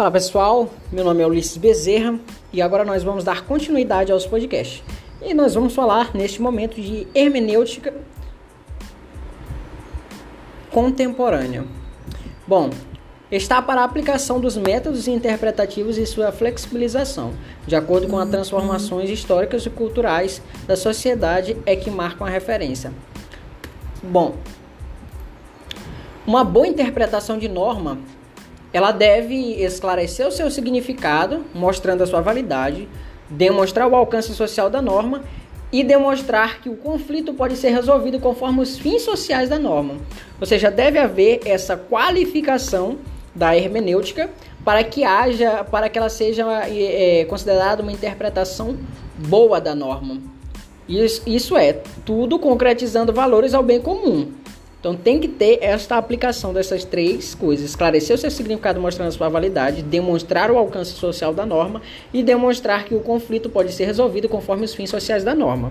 Fala pessoal, meu nome é Ulisses Bezerra e agora nós vamos dar continuidade aos podcasts. E nós vamos falar neste momento de hermenêutica contemporânea. Bom, está para a aplicação dos métodos interpretativos e sua flexibilização, de acordo com as transformações históricas e culturais da sociedade é que marcam a referência. Bom, uma boa interpretação de norma ela deve esclarecer o seu significado, mostrando a sua validade, demonstrar o alcance social da norma e demonstrar que o conflito pode ser resolvido conforme os fins sociais da norma. Ou seja, deve haver essa qualificação da hermenêutica para que haja, para que ela seja é, considerada uma interpretação boa da norma. Isso, isso é tudo concretizando valores ao bem comum. Então tem que ter esta aplicação dessas três coisas: esclarecer o seu significado mostrando sua validade, demonstrar o alcance social da norma e demonstrar que o conflito pode ser resolvido conforme os fins sociais da norma.